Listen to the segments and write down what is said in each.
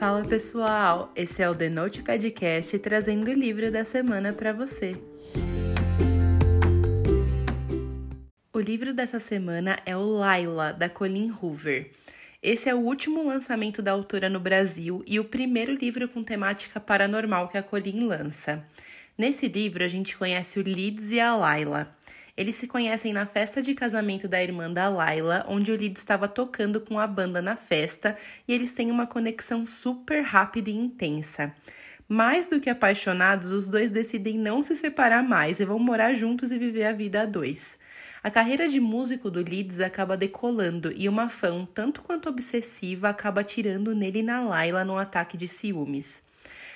Fala pessoal, esse é o The Note Podcast trazendo o livro da semana para você. O livro dessa semana é o Laila, da Colleen Hoover. Esse é o último lançamento da autora no Brasil e o primeiro livro com temática paranormal que a Colleen lança. Nesse livro, a gente conhece o Leeds e a Laila. Eles se conhecem na festa de casamento da irmã da Laila, onde o Lid estava tocando com a banda na festa e eles têm uma conexão super rápida e intensa. Mais do que apaixonados, os dois decidem não se separar mais e vão morar juntos e viver a vida a dois. A carreira de músico do Leeds acaba decolando e uma fã, tanto quanto obsessiva, acaba atirando nele na Laila num ataque de ciúmes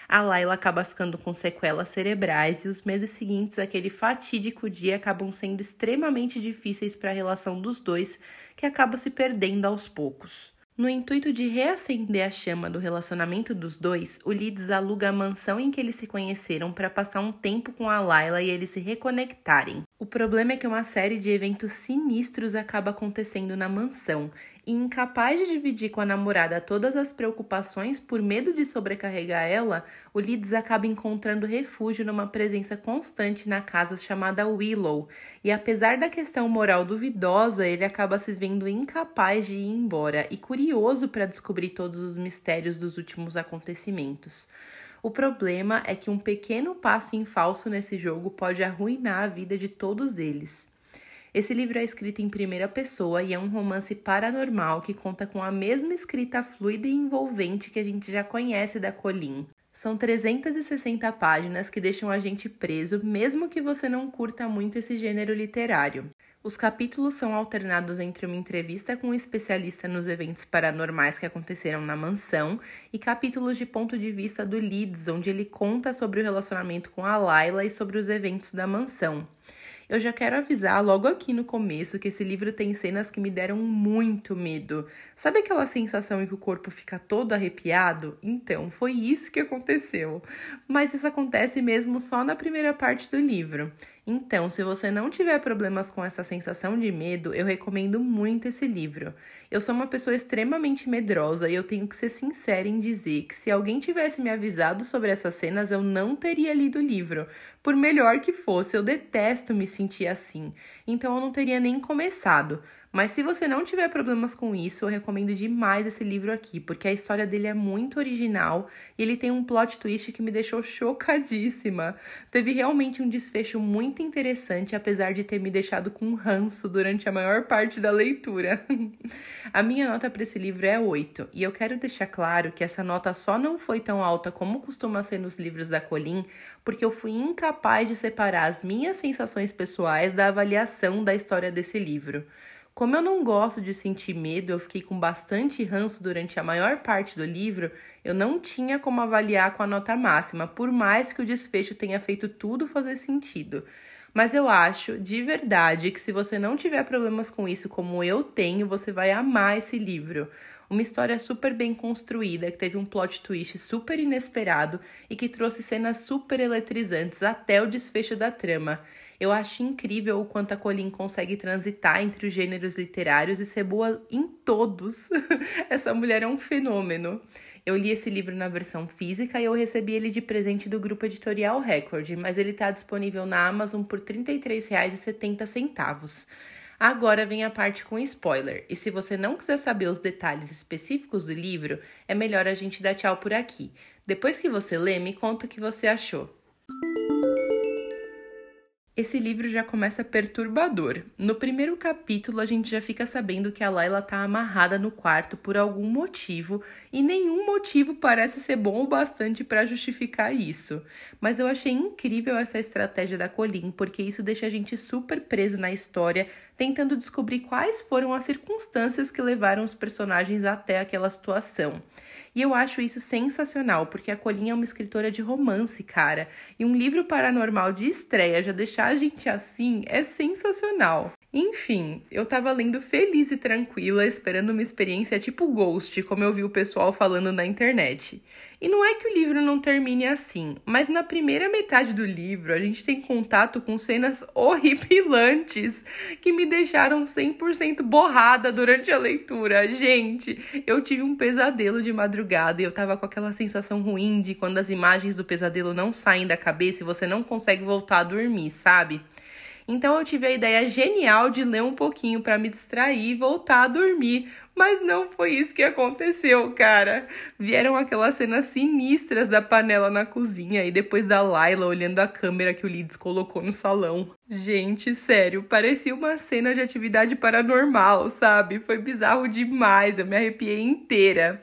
a Laila acaba ficando com sequelas cerebrais e os meses seguintes aquele fatídico dia acabam sendo extremamente difíceis para a relação dos dois, que acaba se perdendo aos poucos. No intuito de reacender a chama do relacionamento dos dois, o Leeds aluga a mansão em que eles se conheceram para passar um tempo com a Layla e eles se reconectarem. O problema é que uma série de eventos sinistros acaba acontecendo na mansão, e incapaz de dividir com a namorada todas as preocupações por medo de sobrecarregar ela, o Leeds acaba encontrando refúgio numa presença constante na casa chamada Willow, e apesar da questão moral duvidosa, ele acaba se vendo incapaz de ir embora e curioso para descobrir todos os mistérios dos últimos acontecimentos. O problema é que um pequeno passo em falso nesse jogo pode arruinar a vida de todos eles. Esse livro é escrito em primeira pessoa e é um romance paranormal que conta com a mesma escrita fluida e envolvente que a gente já conhece da Colin. São 360 páginas que deixam a gente preso, mesmo que você não curta muito esse gênero literário. Os capítulos são alternados entre uma entrevista com um especialista nos eventos paranormais que aconteceram na mansão e capítulos de ponto de vista do Leeds, onde ele conta sobre o relacionamento com a Layla e sobre os eventos da mansão. Eu já quero avisar logo aqui no começo que esse livro tem cenas que me deram muito medo. Sabe aquela sensação em que o corpo fica todo arrepiado? Então, foi isso que aconteceu. Mas isso acontece mesmo só na primeira parte do livro. Então, se você não tiver problemas com essa sensação de medo, eu recomendo muito esse livro. Eu sou uma pessoa extremamente medrosa e eu tenho que ser sincera em dizer que se alguém tivesse me avisado sobre essas cenas, eu não teria lido o livro. Por melhor que fosse, eu detesto me sentir assim. Então eu não teria nem começado. Mas se você não tiver problemas com isso, eu recomendo demais esse livro aqui, porque a história dele é muito original e ele tem um plot twist que me deixou chocadíssima. Teve realmente um desfecho muito interessante, apesar de ter me deixado com ranço durante a maior parte da leitura. a minha nota para esse livro é 8, e eu quero deixar claro que essa nota só não foi tão alta como costuma ser nos livros da Colin, porque eu fui incapaz de separar as minhas sensações pessoais da avaliação da história desse livro. Como eu não gosto de sentir medo, eu fiquei com bastante ranço durante a maior parte do livro, eu não tinha como avaliar com a nota máxima, por mais que o desfecho tenha feito tudo fazer sentido. Mas eu acho, de verdade, que se você não tiver problemas com isso como eu tenho, você vai amar esse livro. Uma história super bem construída, que teve um plot twist super inesperado e que trouxe cenas super eletrizantes até o desfecho da trama. Eu acho incrível o quanto a Colin consegue transitar entre os gêneros literários e ser boa em todos. Essa mulher é um fenômeno. Eu li esse livro na versão física e eu recebi ele de presente do grupo editorial Record, mas ele está disponível na Amazon por R$ 33,70. Agora vem a parte com spoiler, e se você não quiser saber os detalhes específicos do livro, é melhor a gente dar tchau por aqui. Depois que você lê, me conta o que você achou. Esse livro já começa perturbador. No primeiro capítulo, a gente já fica sabendo que a Layla tá amarrada no quarto por algum motivo e nenhum motivo parece ser bom o bastante para justificar isso. Mas eu achei incrível essa estratégia da Colin, porque isso deixa a gente super preso na história, tentando descobrir quais foram as circunstâncias que levaram os personagens até aquela situação. E eu acho isso sensacional, porque a Colinha é uma escritora de romance, cara. E um livro paranormal de estreia já deixar a gente assim é sensacional. Enfim, eu tava lendo feliz e tranquila, esperando uma experiência tipo Ghost, como eu vi o pessoal falando na internet. E não é que o livro não termine assim, mas na primeira metade do livro a gente tem contato com cenas horripilantes que me deixaram 100% borrada durante a leitura. Gente, eu tive um pesadelo de madrugada e eu tava com aquela sensação ruim de quando as imagens do pesadelo não saem da cabeça e você não consegue voltar a dormir, sabe? Então eu tive a ideia genial de ler um pouquinho para me distrair e voltar a dormir. Mas não foi isso que aconteceu, cara. Vieram aquelas cenas sinistras da panela na cozinha e depois da Laila olhando a câmera que o Lids colocou no salão. Gente, sério, parecia uma cena de atividade paranormal, sabe? Foi bizarro demais, eu me arrepiei inteira.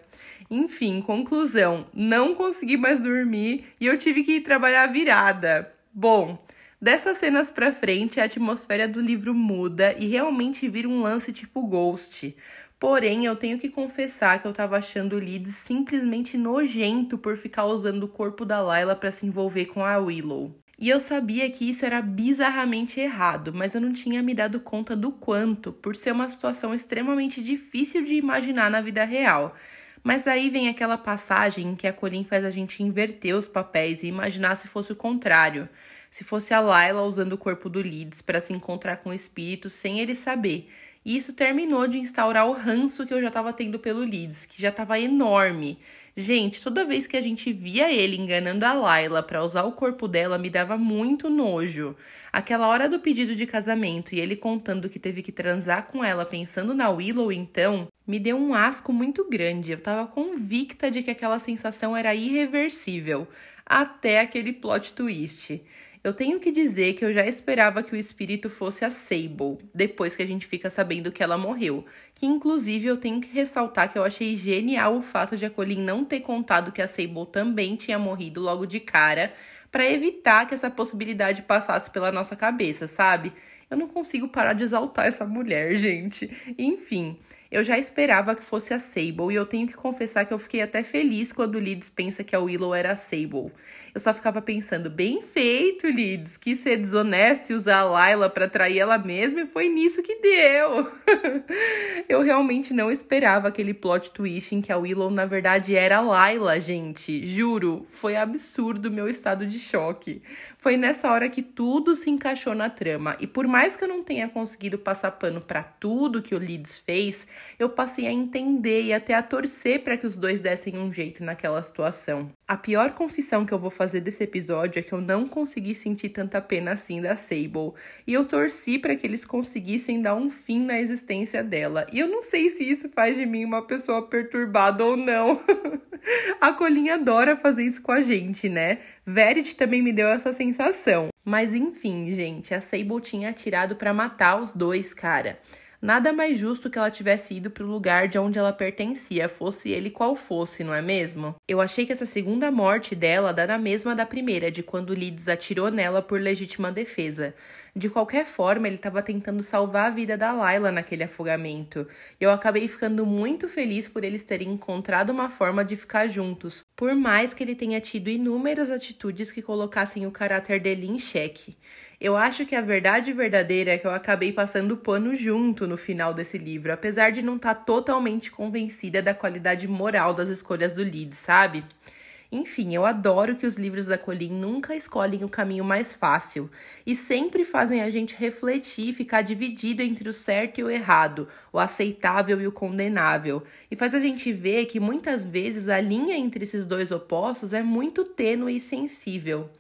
Enfim, conclusão: não consegui mais dormir e eu tive que ir trabalhar virada. Bom, Dessas cenas pra frente, a atmosfera do livro muda e realmente vira um lance tipo Ghost. Porém, eu tenho que confessar que eu tava achando o Leeds simplesmente nojento por ficar usando o corpo da Layla para se envolver com a Willow. E eu sabia que isso era bizarramente errado, mas eu não tinha me dado conta do quanto, por ser uma situação extremamente difícil de imaginar na vida real. Mas aí vem aquela passagem em que a Colin faz a gente inverter os papéis e imaginar se fosse o contrário se fosse a Layla usando o corpo do Leeds para se encontrar com o espírito sem ele saber. E isso terminou de instaurar o ranço que eu já estava tendo pelo Leeds, que já estava enorme. Gente, toda vez que a gente via ele enganando a Layla para usar o corpo dela, me dava muito nojo. Aquela hora do pedido de casamento e ele contando que teve que transar com ela pensando na Willow, então, me deu um asco muito grande. Eu estava convicta de que aquela sensação era irreversível, até aquele plot twist. Eu tenho que dizer que eu já esperava que o espírito fosse a Sable, depois que a gente fica sabendo que ela morreu. Que inclusive eu tenho que ressaltar que eu achei genial o fato de a Colin não ter contado que a Sable também tinha morrido logo de cara, para evitar que essa possibilidade passasse pela nossa cabeça, sabe? Eu não consigo parar de exaltar essa mulher, gente. Enfim, eu já esperava que fosse a Sable e eu tenho que confessar que eu fiquei até feliz quando o Leeds pensa que a Willow era a Sable. Eu só ficava pensando, bem feito, Leeds, que ser desonesto e usar a Layla para trair ela mesma e foi nisso que deu. eu realmente não esperava aquele plot twist em que a Willow na verdade era a Layla, gente. Juro, foi absurdo meu estado de choque. Foi nessa hora que tudo se encaixou na trama e por mais que eu não tenha conseguido passar pano para tudo que o Leeds fez, eu passei a entender e até a torcer para que os dois dessem um jeito naquela situação. A pior confissão que eu vou fazer desse episódio é que eu não consegui sentir tanta pena assim da Sable, e eu torci para que eles conseguissem dar um fim na existência dela. E eu não sei se isso faz de mim uma pessoa perturbada ou não. a Colinha adora fazer isso com a gente, né? Verity também me deu essa sensação. Mas enfim, gente, a Sable tinha atirado para matar os dois, cara. Nada mais justo que ela tivesse ido para o lugar de onde ela pertencia, fosse ele qual fosse, não é mesmo? Eu achei que essa segunda morte dela dá na mesma da primeira, de quando Leeds atirou nela por legítima defesa. De qualquer forma, ele estava tentando salvar a vida da Layla naquele afogamento. Eu acabei ficando muito feliz por eles terem encontrado uma forma de ficar juntos, por mais que ele tenha tido inúmeras atitudes que colocassem o caráter dele em xeque. Eu acho que a verdade verdadeira é que eu acabei passando pano junto no final desse livro, apesar de não estar tá totalmente convencida da qualidade moral das escolhas do Leeds, sabe? Enfim, eu adoro que os livros da Colin nunca escolhem o caminho mais fácil e sempre fazem a gente refletir e ficar dividido entre o certo e o errado, o aceitável e o condenável. E faz a gente ver que muitas vezes a linha entre esses dois opostos é muito tênue e sensível.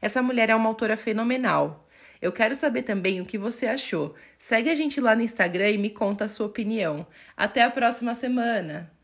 Essa mulher é uma autora fenomenal. Eu quero saber também o que você achou. Segue a gente lá no Instagram e me conta a sua opinião. Até a próxima semana!